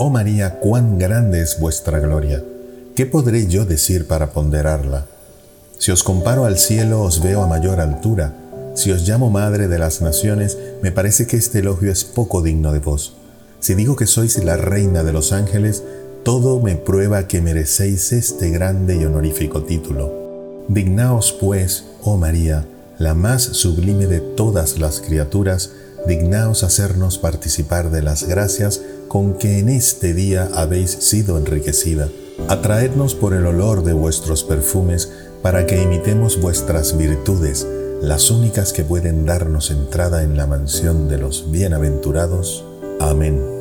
Oh María, cuán grande es vuestra gloria. ¿Qué podré yo decir para ponderarla? Si os comparo al cielo, os veo a mayor altura. Si os llamo Madre de las Naciones, me parece que este elogio es poco digno de vos. Si digo que sois la Reina de los Ángeles, todo me prueba que merecéis este grande y honorífico título. Dignaos, pues, oh María, la más sublime de todas las criaturas, dignaos hacernos participar de las gracias con que en este día habéis sido enriquecida. Atraednos por el olor de vuestros perfumes para que imitemos vuestras virtudes, las únicas que pueden darnos entrada en la mansión de los bienaventurados. Amén.